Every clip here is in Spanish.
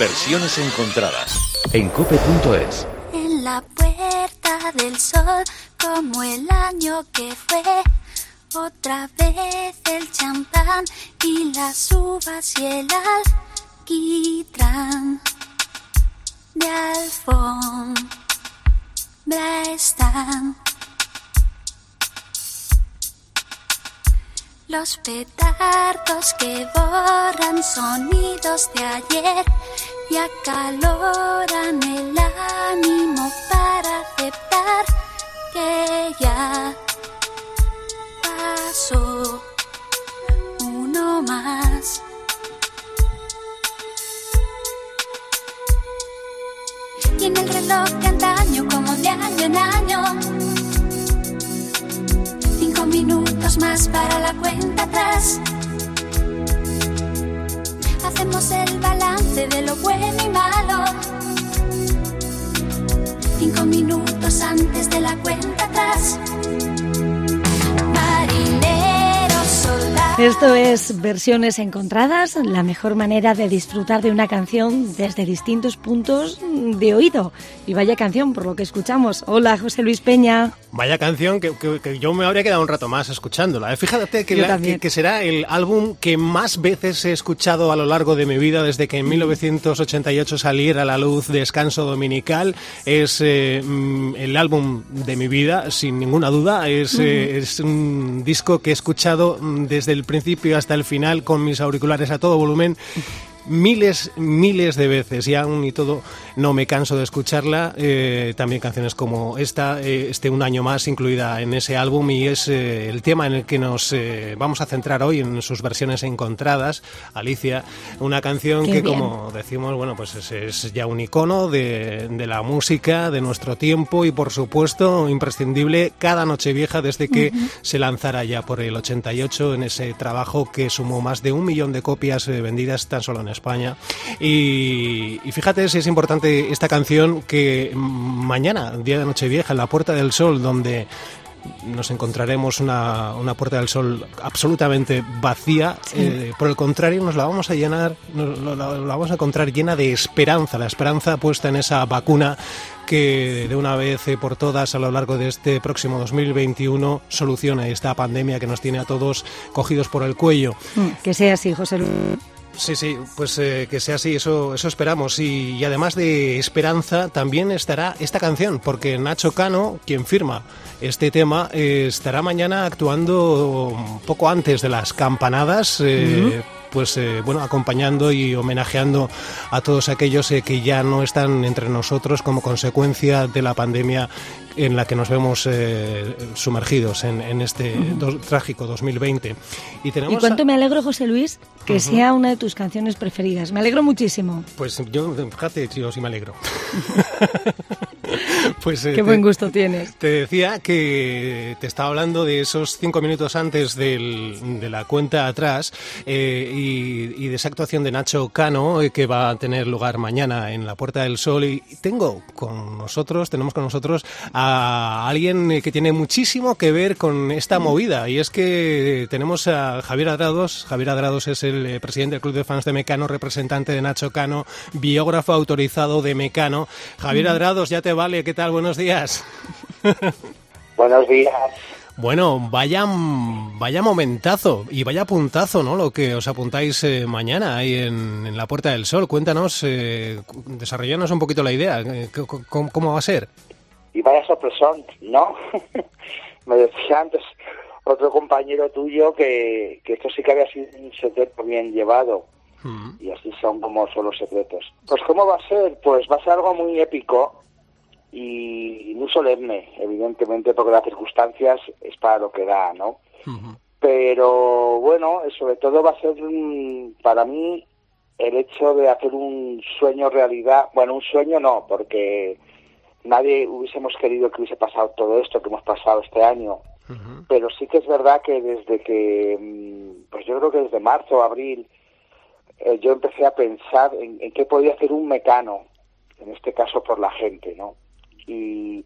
Versiones encontradas en cope.es. En la puerta del sol, como el año que fue. Otra vez el champán y las uvas y el alquitrán de alfombra están. Los petardos que borran sonidos de ayer y acaloran el ánimo para aceptar que ya pasó uno más. Y en el reloj de antaño, como de año en año minutos más para la cuenta atrás. Hacemos el balance de lo bueno y malo. Cinco minutos antes de la cuenta atrás. Esto es versiones encontradas, la mejor manera de disfrutar de una canción desde distintos puntos de oído. Y vaya canción por lo que escuchamos. Hola, José Luis Peña. Vaya canción que, yo me habría quedado un rato más escuchándola. ¿eh? Fíjate que, que, será el álbum que más veces he escuchado a lo largo de mi vida desde que en 1988 saliera a la luz Descanso Dominical. Es eh, mm, el álbum de mi vida, sin ninguna duda. Es, eh, es un disco que he escuchado mm, desde el principio hasta el final con mis auriculares a todo volumen miles, miles de veces y aún y todo no me canso de escucharla. Eh, también canciones como esta, eh, este Un año más, incluida en ese álbum y es eh, el tema en el que nos vamos a centrar hoy en sus versiones encontradas. Alicia, una canción que como decimos, bueno, pues es, ya un icono de, la música, de nuestro tiempo y por supuesto imprescindible cada noche vieja desde que se lanzara ya por el 88 en ese trabajo que sumó más de un millón de copias vendidas tan solo en España. Y, fíjate si es importante esta canción que mañana, día de Nochevieja, en la Puerta del Sol, donde nos encontraremos una, una, Puerta del Sol absolutamente vacía. Eh, por el contrario, nos la vamos a llenar, nos, la, vamos a encontrar llena de esperanza, la esperanza puesta en esa vacuna que de una vez por todas a lo largo de este próximo 2021 solucione esta pandemia que nos tiene a todos cogidos por el cuello. Que sea así, José Luis. Sí, sí, pues eh, que sea así, eso, eso esperamos. Y, además de esperanza, también estará esta canción, porque Nacho Cano, quien firma este tema, eh, estará mañana actuando poco antes de las campanadas. Eh, pues eh, bueno, acompañando y homenajeando a todos aquellos eh, que ya no están entre nosotros como consecuencia de la pandemia en la que nos vemos eh, sumergidos en, este trágico 2020. Y, tenemos ¿Y cuánto me alegro, José Luis, que sea una de tus canciones preferidas. Me alegro muchísimo. Pues yo, fíjate, yo sí me alegro. pues, Qué buen gusto tienes. Te decía que te estaba hablando de esos cinco minutos antes de la cuenta atrás y, de esa actuación de Nacho Cano eh, que va a tener lugar mañana en la Puerta del Sol. Y tengo con nosotros, tenemos con nosotros a alguien eh, que tiene muchísimo que ver con esta movida. Y es que tenemos a Javier Adrados. Javier Adrados es el eh, presidente del Club de Fans de Mecano, representante de Nacho Cano, biógrafo autorizado de Mecano. Javier Adrados, ya te vale. ¿Qué tal? Buenos días. Buenos días. Bueno, vaya, vaya momentazo y vaya puntazo, ¿no? Lo que os apuntáis eh, mañana ahí en, la Puerta del Sol. Cuéntanos, eh, desarrollanos un poquito la idea. Eh, ¿Cómo, va a ser? Y vaya sorpresón, ¿no? Me decía antes otro compañero tuyo que, esto sí que había sido un secreto bien llevado. Mm. Y así son como son los secretos. Pues ¿cómo va a ser? Pues va a ser algo muy épico y muy solemne, evidentemente, porque las circunstancias es para lo que da, ¿no? Pero bueno, sobre todo va a ser para mí el hecho de hacer un sueño realidad, bueno, un sueño no, porque nadie hubiésemos querido que hubiese pasado todo esto que hemos pasado este año, pero sí que es verdad que desde que, mm, pues yo creo que desde marzo o abril, eh, yo empecé a pensar en, en qué podía hacer un mecano, en este caso por la gente, ¿no? y,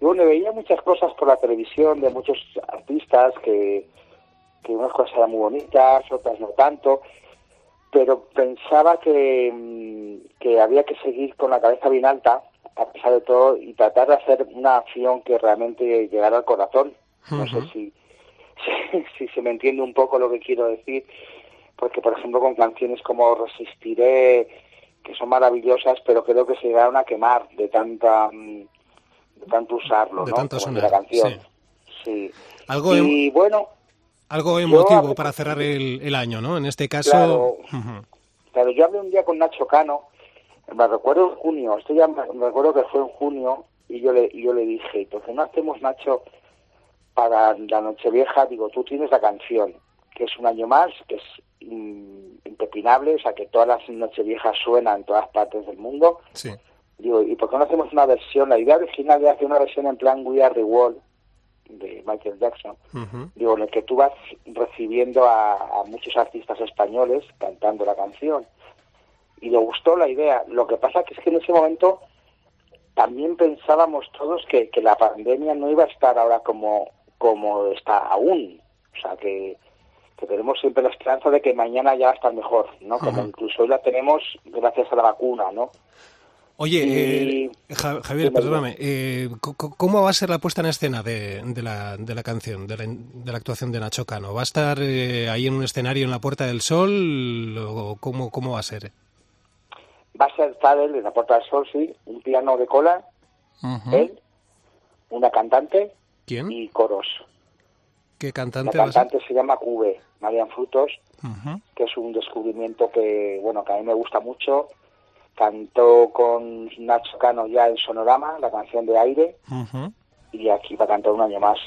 bueno, veía muchas cosas por la televisión de muchos artistas que, que unas cosas eran muy bonitas, otras no tanto, pero pensaba que, mm, que había que seguir con la cabeza bien alta, a pesar de todo, y tratar de hacer una acción que realmente llegara al corazón. No sé si, si, se me entiende un poco lo que quiero decir, porque por ejemplo con canciones como Resistiré, que son maravillosas, pero creo que se llegaron a quemar de tanta de tanto usarlo, de ¿no? Tanto la canción. Sí. Algo y bueno, algo emotivo para cerrar el, el, año, ¿no? En este caso. Claro, yo hablé un día con Nacho Cano, me recuerdo en junio, esto ya me, recuerdo que fue en junio, y yo le, yo le dije, ¿por qué no hacemos, Nacho, para la Nochevieja? Digo, tú tienes la canción, que es un año más, que es impepinable, o sea, que todas las Nocheviejas suenan en todas partes del mundo. Sí. Digo, ¿y por qué no hacemos una versión? La idea original de hacer una versión en plan We Are the World, de Michael Jackson, digo, en el que tú vas recibiendo a, muchos artistas españoles cantando la canción. Y le gustó la idea. Lo que pasa que es que en ese momento también pensábamos todos que, que la pandemia no iba a estar ahora como, como está aún. O sea, que, que tenemos siempre la esperanza de que mañana ya va a estar mejor, ¿no? Como incluso hoy la tenemos gracias a la vacuna, ¿no? Oye, eh, Javier, perdóname, eh, ¿cómo va a ser la puesta en escena de, la, de la, canción, de la, actuación de Nacho Cano? ¿Va a estar eh, ahí en un escenario en la Puerta del Sol o cómo, cómo va a ser? Va a ser él en la Puerta del Sol, sí, un piano de cola, él, una cantante ¿Quién? y coros. ¿Qué cantante? La cantante se llama Cube, Marian Frutos, que es un descubrimiento que, bueno, que a mí me gusta mucho cantó con Nacho Cano ya en Sonorama, la canción de aire, y aquí va a cantar un año más.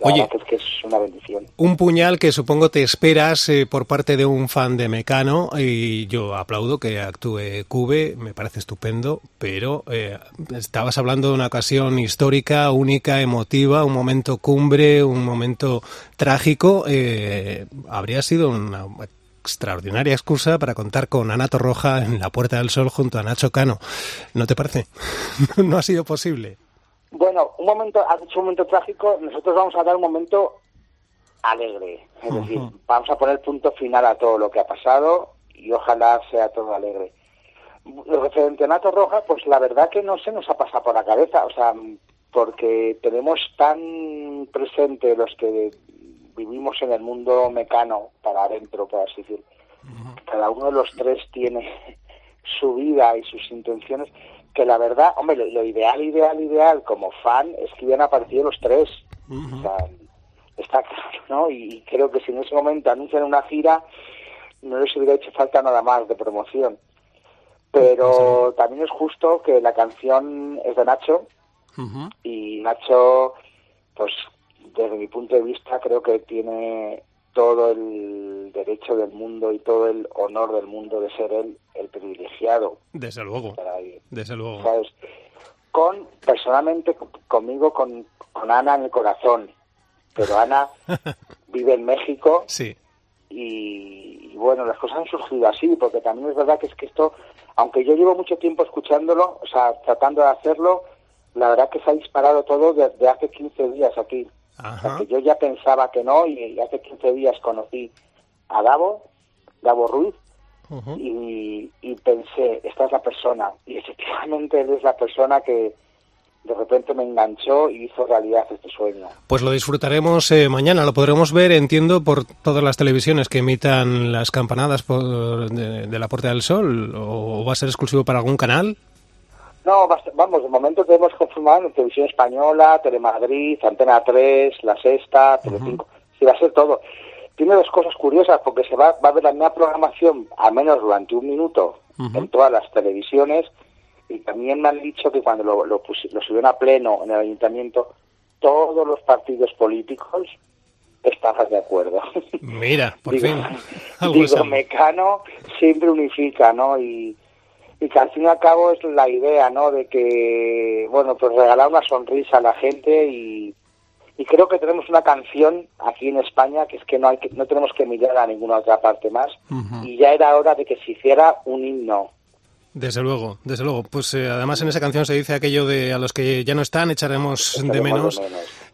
Oye, que es que es una bendición. Un puñal que supongo te esperas eh, por parte de un fan de Mecano y yo aplaudo que actúe Cube, me parece estupendo, pero eh, estabas hablando de una ocasión histórica, única, emotiva, un momento cumbre, un momento trágico. Eh, habría sido una extraordinaria excusa para contar con Ana Torroja en la Puerta del Sol junto a Nacho Cano. ¿No te parece? no ha sido posible. Bueno, un momento, has dicho un momento trágico, nosotros vamos a dar un momento alegre. Es decir, vamos a poner punto final a todo lo que ha pasado y ojalá sea todo alegre. Referente a Nato Roja, pues la verdad que no se nos ha pasado por la cabeza, o sea, porque tenemos tan presente los que vivimos en el mundo mecano para adentro, por así decir. Cada uno de los tres tiene su vida y sus intenciones, que la verdad, hombre, lo, ideal, ideal, ideal como fan es que hubieran aparecido los tres. O sea, está claro, ¿no? Y creo que si en ese momento anuncian una gira, no les hubiera hecho falta nada más de promoción. Pero también es justo que la canción es de Nacho y Nacho, pues desde mi punto de vista, creo que tiene todo el derecho del mundo y todo el honor del mundo de ser él el privilegiado. Desde luego. Desde luego. Con, personalmente, conmigo, con, con Ana en el corazón. Pero Ana vive en México. Sí. Y, y, bueno, las cosas han surgido así, porque también es verdad que es que esto, aunque yo llevo mucho tiempo escuchándolo, o sea, tratando de hacerlo, la verdad que se ha disparado todo desde hace 15 días aquí yo ya pensaba que no y hace 15 días conocí a Gabo, Gabo Ruiz, y, pensé, esta es la persona. Y efectivamente él es la persona que de repente me enganchó y hizo realidad este sueño. Pues lo disfrutaremos eh, mañana, lo podremos ver, entiendo, por todas las televisiones que emitan las campanadas de, de la Puerta del Sol, o va a ser exclusivo para algún canal. No, vamos, de momento tenemos confirmado en Televisión Española, Telemadrid, Antena 3, La Sexta, Telecinco. Sí, va a ser todo. Tiene dos cosas curiosas, porque se va, va a ver la misma programación, al menos durante un minuto, en todas las televisiones, y también me han dicho que cuando lo, lo, lo subieron a pleno en el ayuntamiento, todos los partidos políticos estaban de acuerdo. Mira, por digo, fin. digo, Mecano siempre unifica, ¿no? Y, y que al fin y al cabo es la idea, ¿no? De que, bueno, pues regalar una sonrisa a la gente y, y creo que tenemos una canción aquí en España que es que no hay que, no tenemos que mirar a ninguna otra parte más y ya era hora de que se hiciera un himno. Desde luego, desde luego. Pues eh, además en esa canción se dice aquello de a los que ya no están echaremos, de, menos,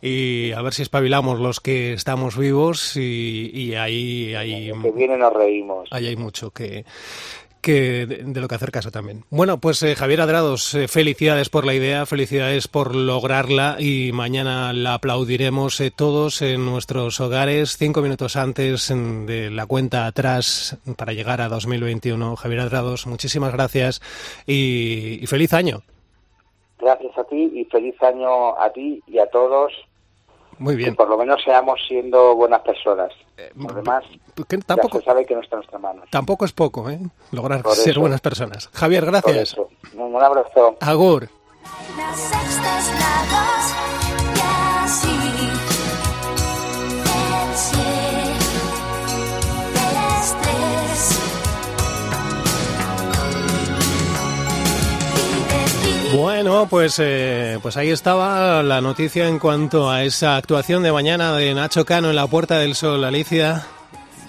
y a ver si espabilamos los que estamos vivos y, y ahí, ahí que viene nos reímos. Ahí hay mucho que que de, lo que hacer caso también. Bueno, pues eh, Javier Adrados, eh, felicidades por la idea, felicidades por lograrla y mañana la aplaudiremos eh, todos en nuestros hogares cinco minutos antes de la cuenta atrás para llegar a 2021. Javier Adrados, muchísimas gracias y feliz año. Gracias a ti y feliz año a ti y a todos muy bien. Que por lo menos seamos siendo buenas personas. Eh, por demás, tampoco, se sabe que no está en nuestra mano. Tampoco es poco, ¿eh? Lograr ser buenas personas. Javier, gracias. Un abrazo. Agur. Bueno, pues, eh, pues ahí estaba la noticia en cuanto a esa actuación de mañana de Nacho Cano en la Puerta del Sol, Alicia.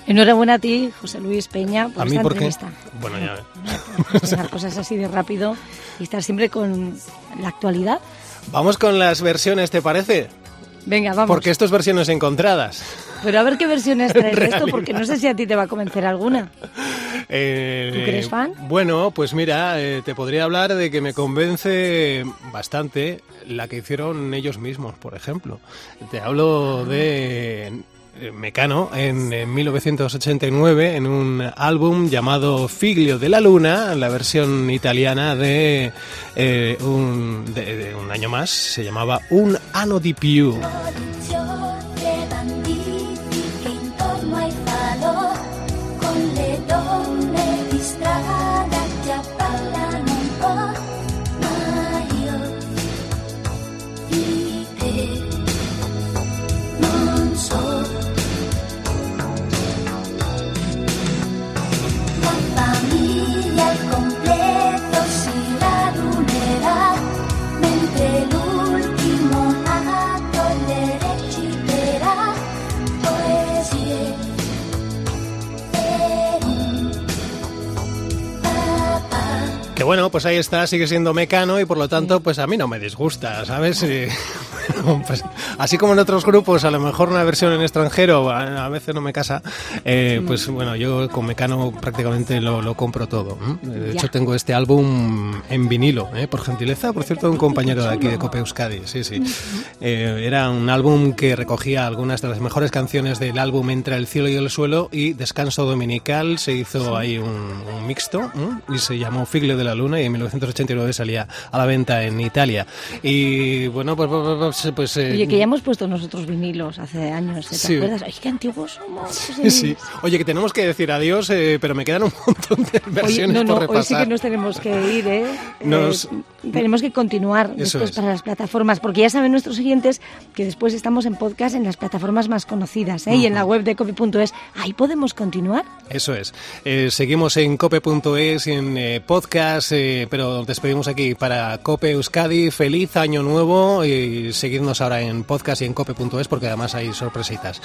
Enhorabuena a ti, José Luis Peña, por ¿A mí por qué? Bueno, ya Hacer cosas así de rápido y estar siempre con la actualidad. Vamos con las versiones, ¿te parece? Venga, vamos. Porque esto es versiones encontradas. Pero a ver qué versiones traes de esto, porque no sé si a ti te va a convencer alguna. Eh, ¿Tú eres fan? Bueno, pues mira, eh, te podría hablar de que me convence bastante la que hicieron ellos mismos, por ejemplo. Te hablo de Mecano en, 1989 en un álbum llamado Figlio de la Luna, la versión italiana de, un, de, un año más, se llamaba Un Ano di Più. Bueno, pues ahí está, sigue siendo mecano y por lo tanto, pues a mí no me disgusta, ¿sabes? Pues, así como en otros grupos, a lo mejor una versión en extranjero a, veces no me casa, eh, pues bueno, yo con Mecano prácticamente lo, compro todo. De hecho, tengo este álbum en vinilo, ¿eh? por gentileza, por cierto, de un compañero de aquí de Cope Euskadi, sí, sí. Eh, era un álbum que recogía algunas de las mejores canciones del álbum Entre el cielo y el suelo y Descanso Dominical, se hizo ahí un, mixto y se llamó Figlio de la Luna y en 1989 salía a la venta en Italia. Y bueno, pues, pues, pues pues, pues, eh, Oye, que ya hemos puesto nosotros vinilos hace años, ¿te acuerdas? Ay, qué antiguos somos. Sí, Oye, que tenemos que decir adiós, eh, pero me quedan un montón de versiones Oye, no, no, Hoy sí que nos tenemos que ir, ¿eh? eh tenemos que continuar después para las plataformas, porque ya saben nuestros siguientes que después estamos en podcast en las plataformas más conocidas, ¿eh? Y en la web de cope.es, ahí podemos continuar. Eso es. seguimos en cope.es, en podcast, pero despedimos aquí para Cope Euskadi. Feliz año nuevo y seguirnos ahora en podcast y en cope.es porque además hay sorpresitas.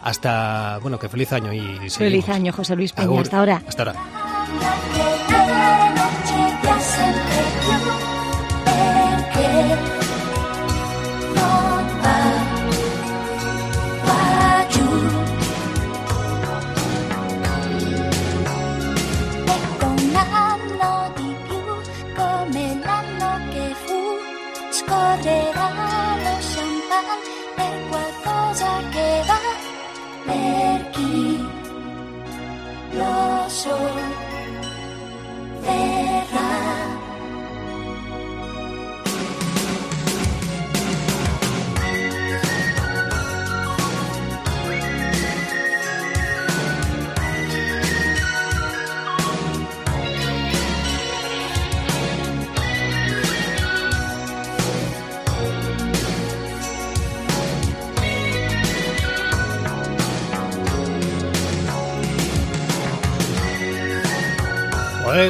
Hasta, bueno, que feliz año y seguimos. Feliz año, José Luis Peña. Hasta ahora. Hasta ahora.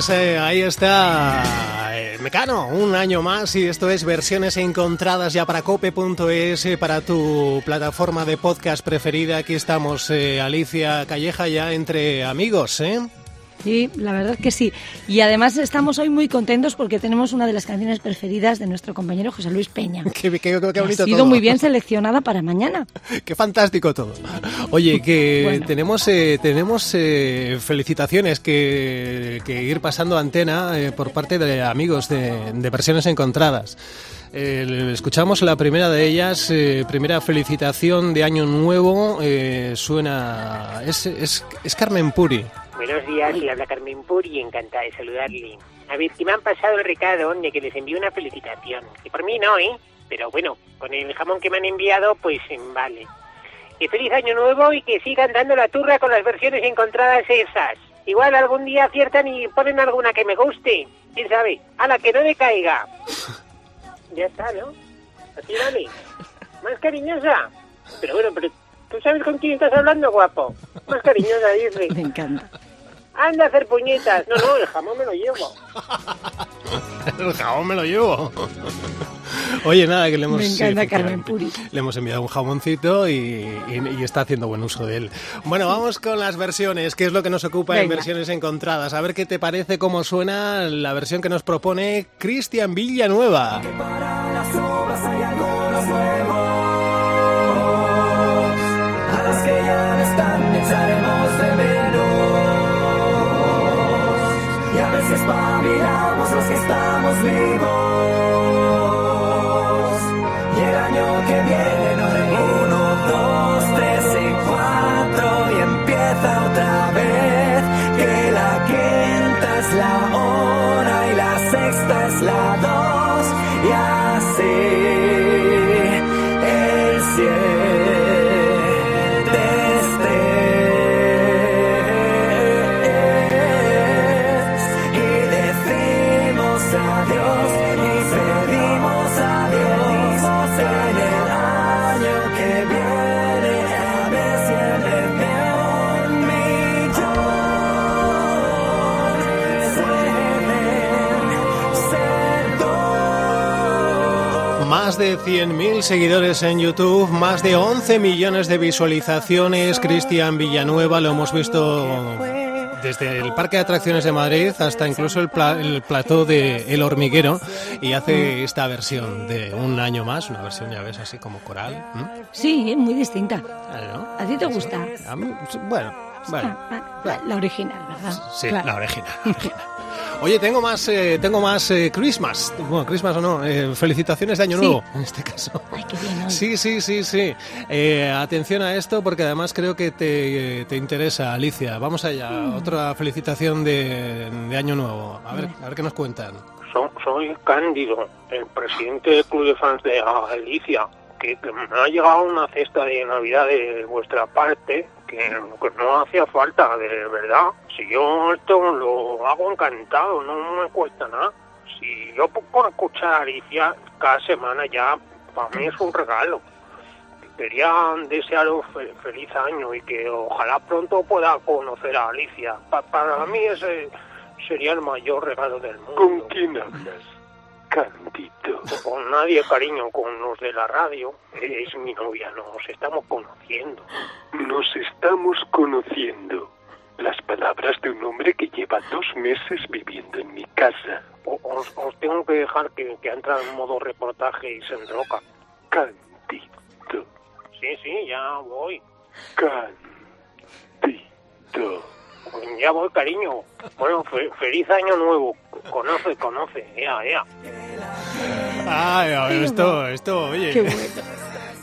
Pues eh, ahí está eh, Mecano, un año más y esto es versiones encontradas ya para cope.es, eh, para tu plataforma de podcast preferida. Aquí estamos, Alicia Calleja, ya entre amigos, ¿eh? Sí, la verdad que sí. Y además estamos hoy muy contentos porque tenemos una de las canciones preferidas de nuestro compañero José Luis Peña. qué, qué, bonito ha sido muy bien seleccionada para mañana. qué fantástico todo. Oye, que tenemos eh, tenemos eh, felicitaciones que, ir pasando antena eh, por parte de amigos de, de versiones encontradas. escuchamos la primera de ellas, primera felicitación de Año Nuevo, suena, es, es, es Carmen Puri. Buenos días, le habla Carmen Puri, encantada de saludarle. A ver, que me han pasado el recado de que les envío una felicitación. Que por mí no, ¿eh? Pero bueno, con el jamón que me han enviado, pues vale. Que feliz año nuevo y que sigan dando la turra con las versiones encontradas esas. Igual algún día aciertan y ponen alguna que me guste. ¿Quién sabe? A la que no me caiga. ya está, ¿no? Así vale. Más cariñosa. Pero bueno, pero ¿tú sabes con quién estás hablando, guapo? Más cariñosa, dice. Me encanta. Anda a hacer puñetas. No, no, el jamón me lo llevo. el jamón me lo llevo. Oye, nada, que le hemos, me encanta Carmen Puri. le hemos enviado un jamoncito y, está haciendo buen uso de él. Bueno, vamos con las versiones, que es lo que nos ocupa en versiones encontradas. A ver qué te parece, cómo suena la versión que nos propone Cristian Villanueva. Espabilamos los que estamos vivos. De 100.000 seguidores en YouTube, más de 11 millones de visualizaciones. Cristian Villanueva lo hemos visto desde el Parque de Atracciones de Madrid hasta incluso el, plató de El Hormiguero y hace esta versión de un año más, una versión ya ves así como coral. Sí, muy distinta. ¿A ti te gusta? bueno, bueno, La original, ¿verdad? Sí, la original. Oye, tengo más, eh, tengo más eh, Christmas. Bueno, Christmas o no, eh, felicitaciones de Año Nuevo, en este caso. Ay, qué bien. Sí, sí, sí, sí. atención a esto porque además creo que te, interesa, Alicia. Vamos allá, mm. otra felicitación de, Año Nuevo. A ver, a ver qué nos cuentan. soy Cándido, el presidente del Club de Fans de Alicia que, me ha llegado una cesta de Navidad de vuestra parte que, no hacía falta, de verdad. Si yo esto lo hago encantado, no me cuesta nada. Si yo puedo escuchar Alicia cada semana ya, para mí es un regalo. Quería desearos feliz año y que ojalá pronto pueda conocer a Alicia. para mí ese sería el mayor regalo del mundo. ¿Con quién hablas? Candito. Con nadie, cariño, con los de la radio. Es mi novia, nos estamos conociendo. Nos estamos conociendo. Las palabras de un hombre que lleva dos meses viviendo en mi casa. os, tengo que dejar que, que entra en modo reportaje y se enroca. Candito. Sí, sí, ya voy. Candito. Ya voy, cariño. Bueno, feliz año nuevo. Conoce, conoce. Ea, ea. Ay, esto, esto, oye. Qué bueno.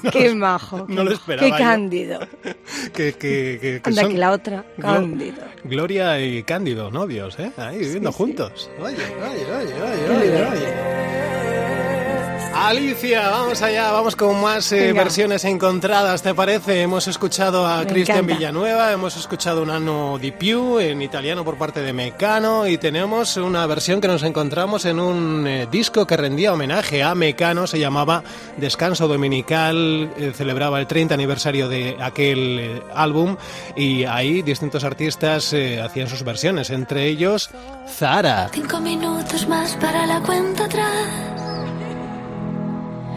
Qué majo. no lo esperaba. Qué cándido. que, que, que, Anda, que la otra, cándido. Gloria y Cándido, novios, ¿eh? Ahí viviendo juntos. Oye, oye, oye, oye, oye. oye. Alicia, vamos allá, vamos con más eh, versiones encontradas, ¿te parece? Hemos escuchado a Cristian Villanueva, hemos escuchado un anno di più en italiano por parte de Mecano y tenemos una versión que nos encontramos en un eh, disco que rendía homenaje a Mecano, se llamaba Descanso Dominical, eh, celebraba el 30 aniversario de aquel álbum y ahí distintos artistas hacían sus versiones, entre ellos Zara. Cinco minutos más para la cuenta atrás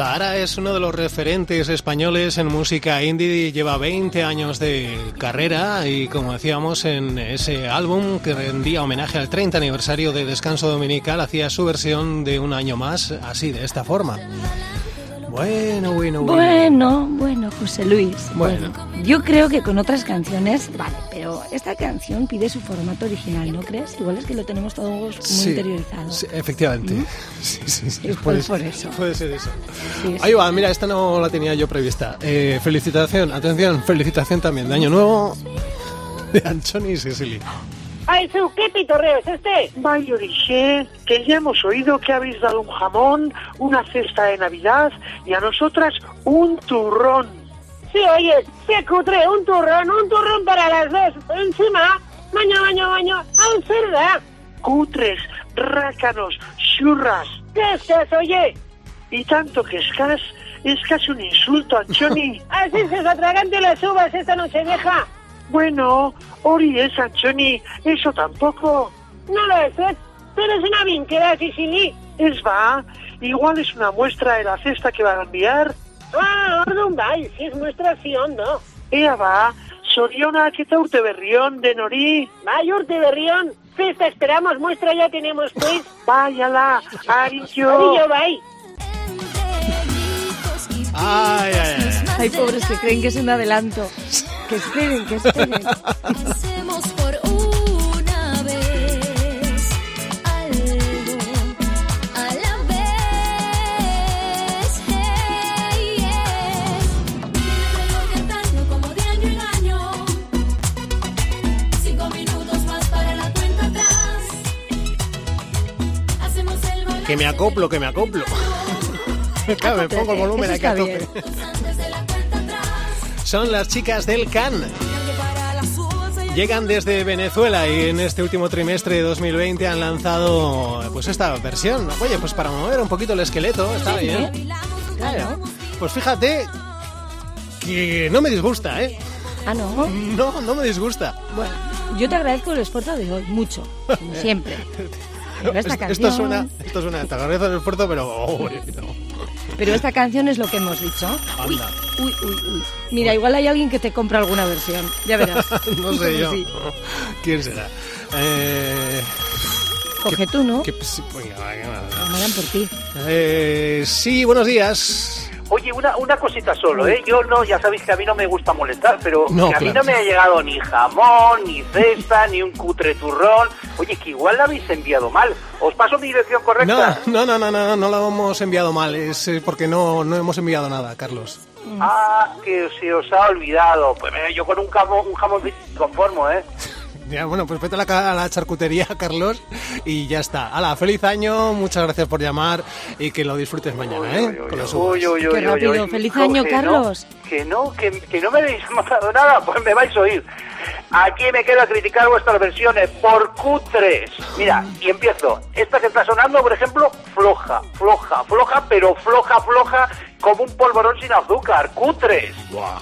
Ara es uno de los referentes españoles en música indie, lleva 20 años de carrera y como decíamos en ese álbum que rendía homenaje al 30 aniversario de Descanso Dominical, hacía su versión de un año más así, de esta forma. Bueno, bueno, bueno. Bueno, bueno, José Luis. Bueno. Yo creo que con otras canciones, vale, pero esta canción pide su formato original, ¿no crees? Igual es que lo tenemos todos muy interiorizado. Sí, efectivamente. ¿Mm? Sí, sí, sí. Puede, por eso. Puede ser eso. Ahí va, mira, esta no la tenía yo prevista. Eh, felicitación, atención, felicitación también de Año Nuevo de Anchoni y Cecily. ¡Ay, Su, qué pitorreo es este! Vaya, que ya hemos oído que habéis dado un jamón, una cesta de Navidad y a nosotras un turrón. Sí, oye, qué cutre, un turrón, un turrón para las dos. Encima, baño, baño, baño, a cerda. Cutres, rácanos, churras. ¿Qué es eso, oye? Y tanto que escas, es casi un insulto, Anchoni. Así se atragante las uvas esta noche vieja. Bueno, Ori es Anchoni, eso tampoco. No lo es, ¿eh? pero es una vinquera, Sicily. Es va, igual es una muestra de la cesta que van a enviar. Ah, orden bai, si es muestra sí no. Ea va, Soriona, ¿qué tal urte berrión de Nori? Bai, urte berrión. Cesta esperamos, muestra ya tenemos pues. Váyala, arillo. Arillo, bye. Ay, ay, ay. Hay pobres que creen que es un adelanto. Que esperen, que esperen. Hacemos por una vez algo a la vez. Hey, yeah. Reloj de antaño como de año en año. Cinco minutos más para la cuenta atrás. Hacemos el Que me acoplo, que me acoplo. Claro, me pongo el volumen aquí a tope. Son las chicas del CAN. Llegan desde Venezuela y en este último trimestre de 2020 han lanzado pues esta versión. Oye, pues para mover un poquito el esqueleto, está bien. Claro. Pues fíjate que no me disgusta, ¿eh? Ah, no. No, no me disgusta. Bueno, yo te agradezco el esfuerzo de hoy, mucho, como siempre. Esta Esto- suena, esto suena, te agradezco el esfuerzo, pero... oh, no. Pero esta canción es lo que hemos dicho. Uy, uy, uy, uy. Mira, igual hay alguien que te compra alguna versión, ya verás. No sé yo. Sí. ¿Quién será? Eh, Coge tú, ¿no? que- sí, venga, venga, venga. Llamarán por ti. Eh, sí, buenos días. Oye, una, una cosita solo, ¿eh? Yo no, ya sabéis que a mí no me gusta molestar, pero No, que a mí claro. no me ha llegado ni jamón, ni cesta, ni un cutre turrón. Oye, que igual la habéis enviado mal. ¿Os paso mi dirección No, correcta? no, no, no, no, no lo hemos enviado mal, es eh, porque no, no hemos enviado nada, Carlos. Ah, que se os ha olvidado. Pues mira, yo con un jamón, un jamón conformo, ¿eh? Ya, bueno, pues vete a la, a la charcutería, Carlos, y ya está. Hala, feliz año, muchas gracias por llamar y que lo disfrutes mañana, ¿eh? Con los uvas. Uy, uy, uy, Qué rápido. Feliz año, que Carlos. No, que no, que, que no me habéis mandado nada, pues me vais a oír. Aquí me quedo a criticar vuestras versiones por cutres. Mira, y empiezo. Esta que está sonando, por ejemplo, floja, floja, floja, pero floja, floja, como un polvorón sin azúcar. Cutres. Buah.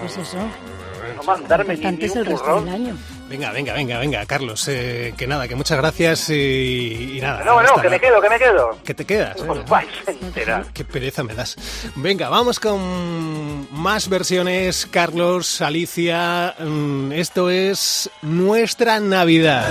Pues eso. No mandarme ni, ni un el resto turrón. del año. Venga, venga, venga, venga, Carlos, eh, que nada, que muchas gracias y, y nada. No, no, que me quedo, que me quedo. Que te quedas. eh. Os vais a enterar. Qué pereza me das. Venga, vamos con más versiones, Carlos, Alicia. mm, Esto es nuestra Navidad.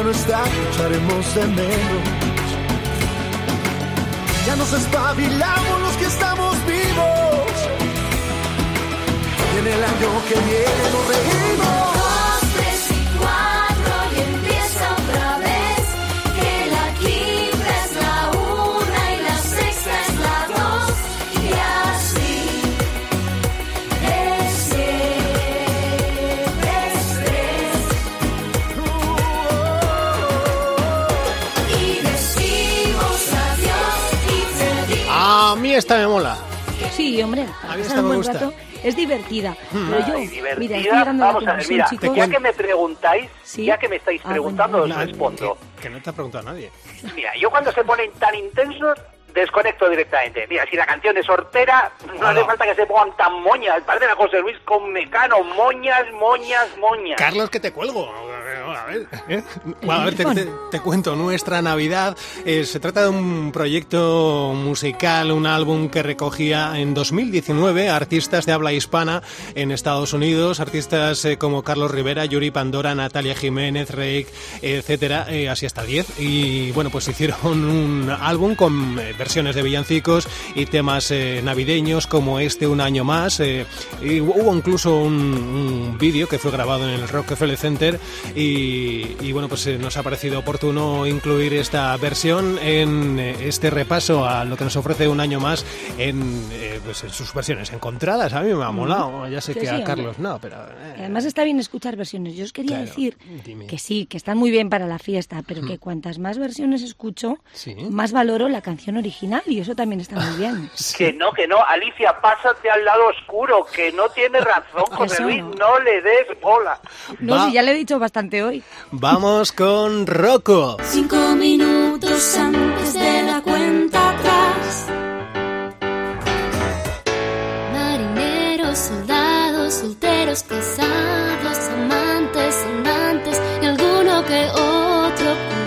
Ya no están, echaremos de menos. Ya nos espabilamos los que estamos vivos. Y en el año que viene nos reímos. Esta me mola. Sí, hombre, a mí esta me gusta. es divertida. Hmm. Pero yo, mira, Vamos a ver, mira, ya que me preguntáis, ya que me estáis ah, preguntando, os respondo. Que, que, no te ha preguntado nadie. Mira, yo cuando se ponen tan intensos, desconecto directamente. Mira, si la canción es hortera, no hace falta que se pongan tan moñas. Parece a José Luis con Mecano, moñas, moñas, moñas. Carlos, que te cuelgo. A ver, ¿eh? a ver te, cuento, nuestra Navidad eh, se trata de un proyecto musical, un álbum que recogía en 2019 artistas de habla hispana en Estados Unidos, artistas eh, como Carlos Rivera, Yuri Pandora, Natalia Jiménez, Reik, etcétera, así hasta 10. Y bueno, pues hicieron un álbum con versiones de villancicos y temas eh, navideños como este Un año más. Eh, y hubo incluso un, vídeo que fue grabado en el Rockefeller Center y, bueno, pues eh, nos ha parecido oportuno incluir esta versión en este repaso a lo que nos ofrece Un año más en, pues en sus versiones encontradas. A mí me ha molado, ya sé que a Carlos no, pero... Además está bien escuchar versiones. Yo os quería decir que sí, que están muy bien para la fiesta, pero que cuantas más versiones escucho, más valoro la canción original y eso también está muy bien. Que no, que no, Alicia, pásate al lado oscuro, que no tiene razón, José Luis, no. le des bola. No, si ya le he dicho bastante hoy. Vamos con Rocco. Cinco minutos antes de la cuenta atrás. Marineros, soldados, solteros, casados, amantes, amantes y alguno que otro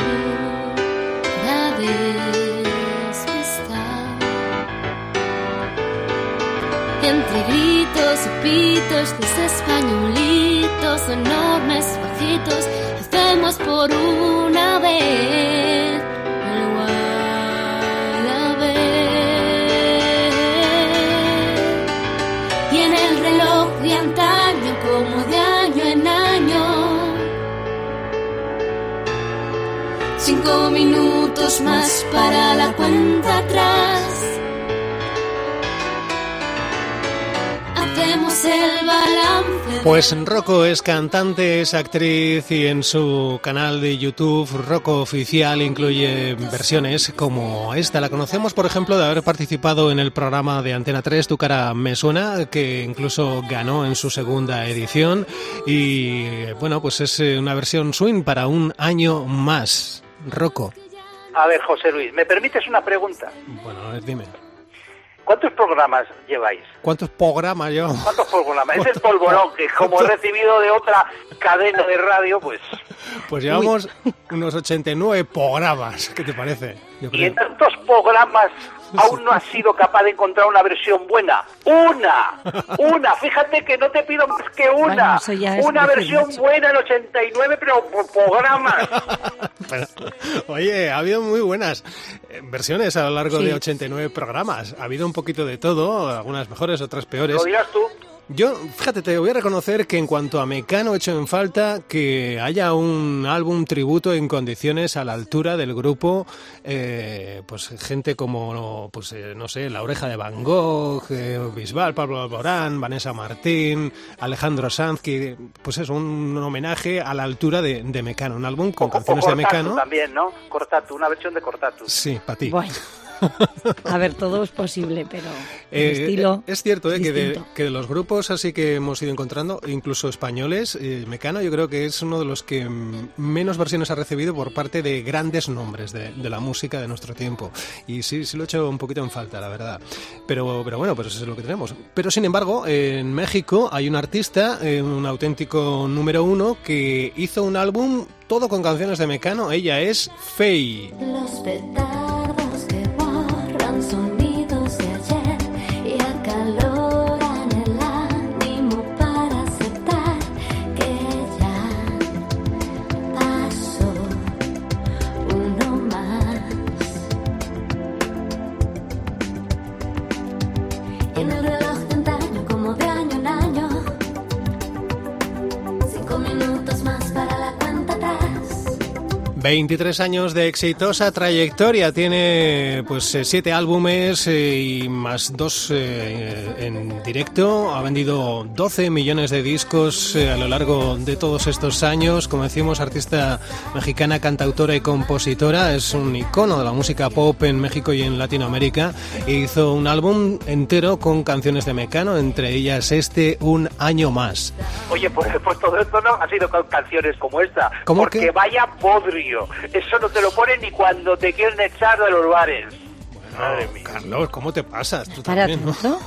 Entre gritos y pitos, dos españolitos, enormes, por una vez. El Y en el reloj de antaño, como de año en año, cinco minutos más para la cuenta atrás. Pues Rocco es cantante, es actriz y en su canal de YouTube Rocco Oficial incluye versiones como esta. La conocemos, por ejemplo, de haber participado en el programa de Antena 3 Tu cara me suena, que incluso ganó en su segunda edición. Y bueno, pues es eh, una versión swing para un año más. Rocco. A ver, José Luis, ¿me permites una pregunta? Bueno, dime. ¿Cuántos programas lleváis? ¿Cuántos programas llevamos? ¿Cuántos programas? Es el polvorón que como he recibido de otra cadena de radio, pues... Pues llevamos unos 89 programas, ¿qué te parece? Y en tantos programas aún no has sido capaz de encontrar una versión buena. ¡Una! ¡Una! Fíjate que no te pido más que una. una versión buena en 89, pero por programas. oye, ha habido muy buenas eh, versiones a lo largo de 89 programas. Ha habido un poquito de todo, algunas mejores, otras peores. Lo dirás tú. Yo, fíjate, te voy a reconocer que en cuanto a Mecano he hecho en falta que haya un álbum tributo en condiciones a la altura del grupo, eh, pues gente como, pues eh, no sé, La Oreja de Van Gogh, eh, Bisbal, Pablo Alborán, Vanessa Martín, Alejandro Sanz, que pues es un homenaje a la altura de, Mecano, un álbum con canciones de Mecano. también, ¿no? Cortatu, una versión de Cortatu. Sí, para ti. A ver, todo es posible, pero el eh, estilo. Es cierto eh, que, de, los grupos así que hemos ido encontrando, incluso españoles, eh, Mecano yo creo que es uno de los que menos versiones ha recibido por parte de grandes nombres de, la música de nuestro tiempo. Y sí, sí lo he hecho un poquito en falta, la verdad. Pero, pero bueno, pues eso es lo que tenemos. Pero sin embargo, en México hay un artista, un auténtico número uno, que hizo un álbum todo con canciones de Mecano. Ella es Faye. Los 23 años de exitosa trayectoria, tiene pues eh, siete álbumes eh, y más dos eh, en directo, ha vendido 12 millones de discos a lo largo de todos estos años, como decimos, artista mexicana, cantautora y compositora, es un icono de la música pop en México y en Latinoamérica, e hizo un álbum entero con canciones de Mecano, entre ellas este Un año más. Oye, pues, pues todo esto no ha sido con canciones como esta, porque vaya podrio eso no te lo ponen ni cuando te quieren echar de los bares. Madre mía. Carlos, ¿cómo te pasas? ¿Tú también, ¿no?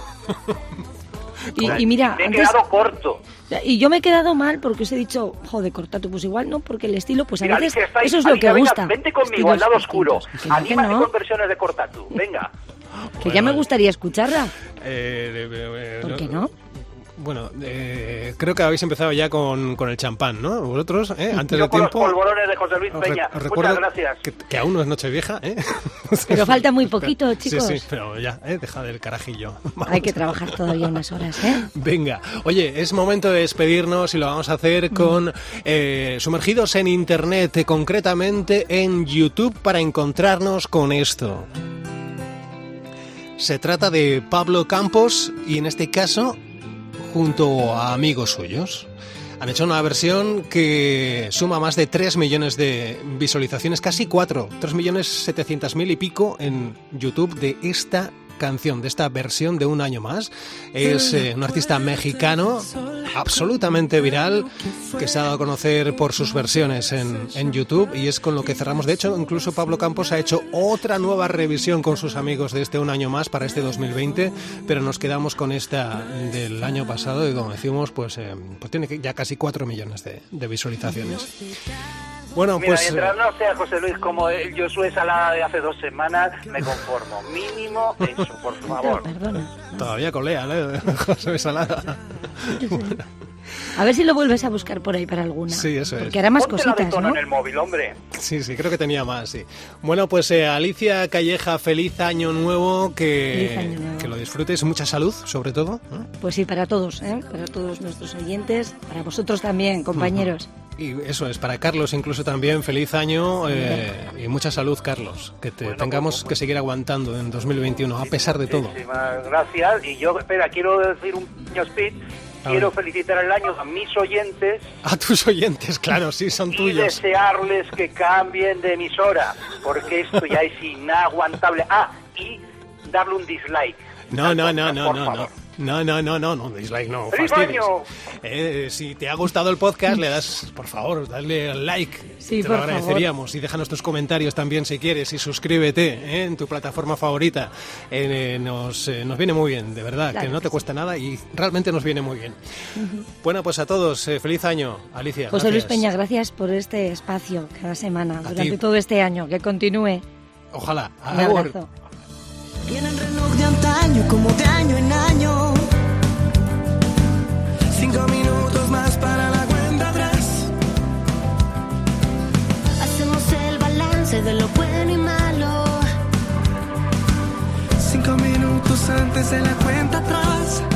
y, mira, me he quedado corto. Y yo me he quedado mal porque os he dicho, joder, cortatu, pues igual no, porque el estilo, pues a veces eso es lo que gusta. Vente conmigo al lado oscuro. Anímate no. con versiones de cortatu, venga. Que ya me gustaría escucharla. Eh, eh, ¿Por qué no? Bueno, eh, creo que habéis empezado ya con, con el champán, ¿no? Vosotros, ¿eh? Antes de tiempo. Los polvorones de José Luis Peña. Muchas gracias. Que, aún no es Nochevieja, ¿eh? pero falta muy poquito, chicos. Sí, sí, pero ya, ¿eh? Deja del carajillo. Hay que trabajar todavía unas horas, ¿eh? Venga, oye, es momento de despedirnos y lo vamos a hacer mm. con eh, sumergidos en Internet, concretamente en YouTube, para encontrarnos con esto. Se trata de Pablo Campos y en este caso junto a amigos suyos. Han hecho una versión que suma más de 3 millones de visualizaciones, casi 4, 3 millones 700 mil y pico en YouTube de esta canción, de esta versión de Un Año Más. Es eh, un artista mexicano absolutamente viral que se ha dado a conocer por sus versiones en, en, YouTube y es con lo que cerramos. De hecho, incluso Pablo Campos ha hecho otra nueva revisión con sus amigos de este Un Año Más para este 2020, pero nos quedamos con esta del año pasado y como decimos, pues, eh, pues tiene ya casi 4 millones de, de visualizaciones. Bueno, Mira, pues. Mientras no sea José Luis como el Josué Salada de hace dos semanas, me conformo. Mínimo eso, por favor. Todavía colea, ¿eh? José Salada. A ver si lo vuelves a buscar por ahí para alguna. Sí, eso es. Porque hará más cositas, ¿no? en el móvil, hombre. Sí, sí, creo que tenía más, sí. Bueno, pues eh, Alicia Calleja, feliz año nuevo, que, que lo disfrutes, mucha salud, sobre todo. Pues sí, para todos, ¿eh? para todos nuestros oyentes, para vosotros también, compañeros. Y eso es, para Carlos incluso también, feliz año eh, y mucha salud, Carlos. Que te tengamos pues, que seguir aguantando en 2021, a pesar de todo. Gracias. Y yo, espera, quiero decir un pequeño speech. Quiero felicitar el año a mis oyentes. A tus oyentes, claro, sí, son tuyos. Y desearles que cambien de emisora, porque esto ya es inaguantable. Ah, y darle un dislike. No, no, no, no, no, no. No, no, no, no, no, dislike no. Eh, si te ha gustado el podcast, le das, por favor, dale al like. Sí, te lo agradeceríamos. Y déjanos tus comentarios también si quieres. Y suscríbete eh, en tu plataforma favorita. Eh, nos, nos viene muy bien, de verdad, que no te cuesta nada y realmente nos viene muy bien. Bueno, pues a todos, feliz año, Alicia. José Luis Peña, gracias por este espacio cada semana, durante todo este año. Que continúe. Ojalá. Un abrazo. Tienen reloj de antaño como de año en año. Antes de la cuenta atrás.